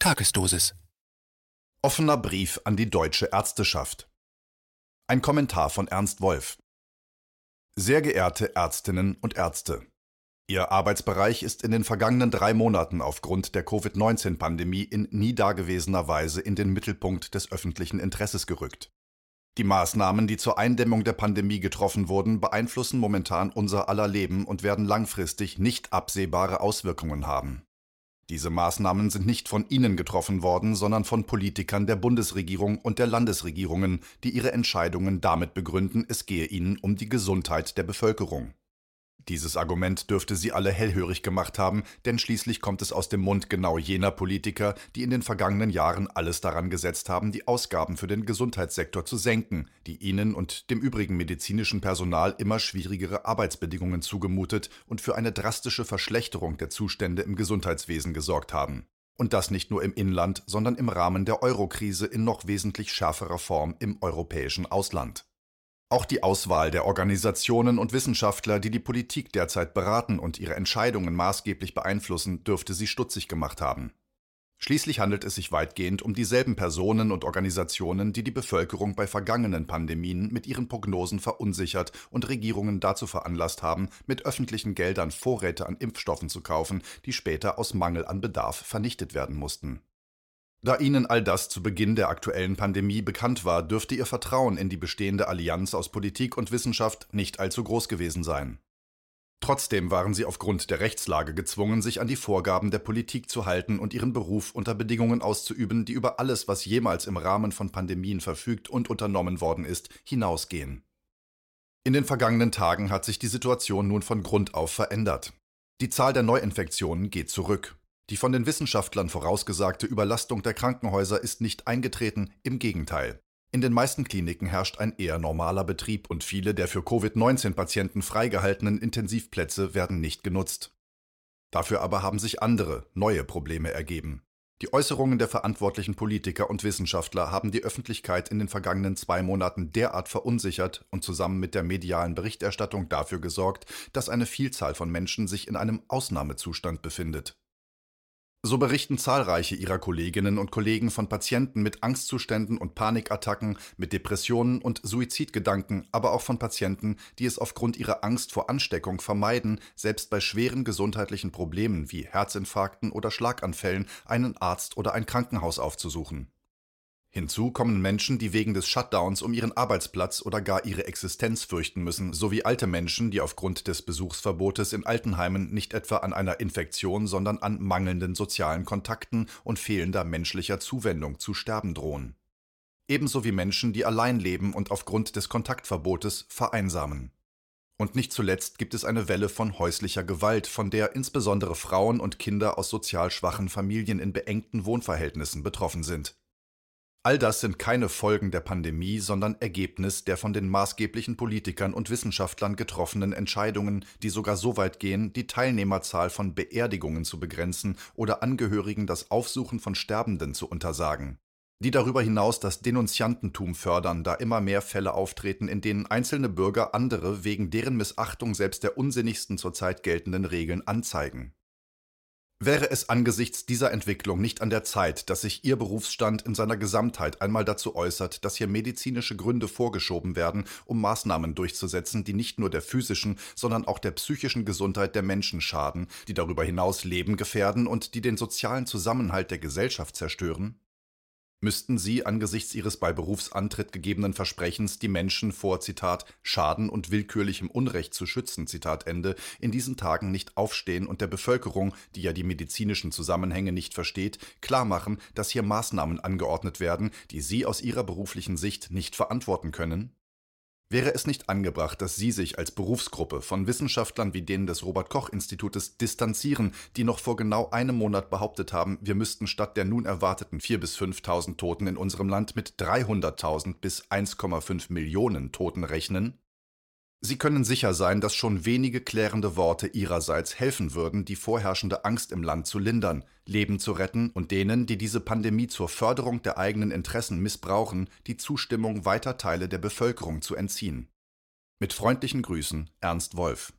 Tagesdosis. Offener Brief an die deutsche Ärzteschaft. Ein Kommentar von Ernst Wolf. Sehr geehrte Ärztinnen und Ärzte. Ihr Arbeitsbereich ist in den vergangenen drei Monaten aufgrund der Covid-19-Pandemie in nie dagewesener Weise in den Mittelpunkt des öffentlichen Interesses gerückt. Die Maßnahmen, die zur Eindämmung der Pandemie getroffen wurden, beeinflussen momentan unser aller Leben und werden langfristig nicht absehbare Auswirkungen haben. Diese Maßnahmen sind nicht von Ihnen getroffen worden, sondern von Politikern der Bundesregierung und der Landesregierungen, die ihre Entscheidungen damit begründen, es gehe ihnen um die Gesundheit der Bevölkerung. Dieses Argument dürfte sie alle hellhörig gemacht haben, denn schließlich kommt es aus dem Mund genau jener Politiker, die in den vergangenen Jahren alles daran gesetzt haben, die Ausgaben für den Gesundheitssektor zu senken, die ihnen und dem übrigen medizinischen Personal immer schwierigere Arbeitsbedingungen zugemutet und für eine drastische Verschlechterung der Zustände im Gesundheitswesen gesorgt haben. Und das nicht nur im Inland, sondern im Rahmen der Eurokrise in noch wesentlich schärferer Form im europäischen Ausland. Auch die Auswahl der Organisationen und Wissenschaftler, die die Politik derzeit beraten und ihre Entscheidungen maßgeblich beeinflussen, dürfte sie stutzig gemacht haben. Schließlich handelt es sich weitgehend um dieselben Personen und Organisationen, die die Bevölkerung bei vergangenen Pandemien mit ihren Prognosen verunsichert und Regierungen dazu veranlasst haben, mit öffentlichen Geldern Vorräte an Impfstoffen zu kaufen, die später aus Mangel an Bedarf vernichtet werden mussten. Da Ihnen all das zu Beginn der aktuellen Pandemie bekannt war, dürfte Ihr Vertrauen in die bestehende Allianz aus Politik und Wissenschaft nicht allzu groß gewesen sein. Trotzdem waren Sie aufgrund der Rechtslage gezwungen, sich an die Vorgaben der Politik zu halten und Ihren Beruf unter Bedingungen auszuüben, die über alles, was jemals im Rahmen von Pandemien verfügt und unternommen worden ist, hinausgehen. In den vergangenen Tagen hat sich die Situation nun von Grund auf verändert. Die Zahl der Neuinfektionen geht zurück. Die von den Wissenschaftlern vorausgesagte Überlastung der Krankenhäuser ist nicht eingetreten, im Gegenteil. In den meisten Kliniken herrscht ein eher normaler Betrieb und viele der für Covid-19-Patienten freigehaltenen Intensivplätze werden nicht genutzt. Dafür aber haben sich andere, neue Probleme ergeben. Die Äußerungen der verantwortlichen Politiker und Wissenschaftler haben die Öffentlichkeit in den vergangenen zwei Monaten derart verunsichert und zusammen mit der medialen Berichterstattung dafür gesorgt, dass eine Vielzahl von Menschen sich in einem Ausnahmezustand befindet. So berichten zahlreiche ihrer Kolleginnen und Kollegen von Patienten mit Angstzuständen und Panikattacken, mit Depressionen und Suizidgedanken, aber auch von Patienten, die es aufgrund ihrer Angst vor Ansteckung vermeiden, selbst bei schweren gesundheitlichen Problemen wie Herzinfarkten oder Schlaganfällen einen Arzt oder ein Krankenhaus aufzusuchen. Hinzu kommen Menschen, die wegen des Shutdowns um ihren Arbeitsplatz oder gar ihre Existenz fürchten müssen, sowie alte Menschen, die aufgrund des Besuchsverbotes in Altenheimen nicht etwa an einer Infektion, sondern an mangelnden sozialen Kontakten und fehlender menschlicher Zuwendung zu sterben drohen. Ebenso wie Menschen, die allein leben und aufgrund des Kontaktverbotes vereinsamen. Und nicht zuletzt gibt es eine Welle von häuslicher Gewalt, von der insbesondere Frauen und Kinder aus sozial schwachen Familien in beengten Wohnverhältnissen betroffen sind. All das sind keine Folgen der Pandemie, sondern Ergebnis der von den maßgeblichen Politikern und Wissenschaftlern getroffenen Entscheidungen, die sogar so weit gehen, die Teilnehmerzahl von Beerdigungen zu begrenzen oder Angehörigen das Aufsuchen von Sterbenden zu untersagen. Die darüber hinaus das Denunziantentum fördern, da immer mehr Fälle auftreten, in denen einzelne Bürger andere wegen deren Missachtung selbst der unsinnigsten zurzeit geltenden Regeln anzeigen. Wäre es angesichts dieser Entwicklung nicht an der Zeit, dass sich Ihr Berufsstand in seiner Gesamtheit einmal dazu äußert, dass hier medizinische Gründe vorgeschoben werden, um Maßnahmen durchzusetzen, die nicht nur der physischen, sondern auch der psychischen Gesundheit der Menschen schaden, die darüber hinaus Leben gefährden und die den sozialen Zusammenhalt der Gesellschaft zerstören? Müssten sie angesichts ihres bei Berufsantritt gegebenen Versprechens die Menschen vor Zitat Schaden und willkürlichem Unrecht zu schützen Zitat Ende in diesen Tagen nicht aufstehen und der Bevölkerung, die ja die medizinischen Zusammenhänge nicht versteht, klarmachen, dass hier Maßnahmen angeordnet werden, die sie aus ihrer beruflichen Sicht nicht verantworten können? Wäre es nicht angebracht, dass Sie sich als Berufsgruppe von Wissenschaftlern wie denen des Robert Koch Institutes distanzieren, die noch vor genau einem Monat behauptet haben, wir müssten statt der nun erwarteten 4.000 bis 5.000 Toten in unserem Land mit 300.000 bis 1,5 Millionen Toten rechnen? Sie können sicher sein, dass schon wenige klärende Worte Ihrerseits helfen würden, die vorherrschende Angst im Land zu lindern, Leben zu retten und denen, die diese Pandemie zur Förderung der eigenen Interessen missbrauchen, die Zustimmung weiter Teile der Bevölkerung zu entziehen. Mit freundlichen Grüßen, Ernst Wolf.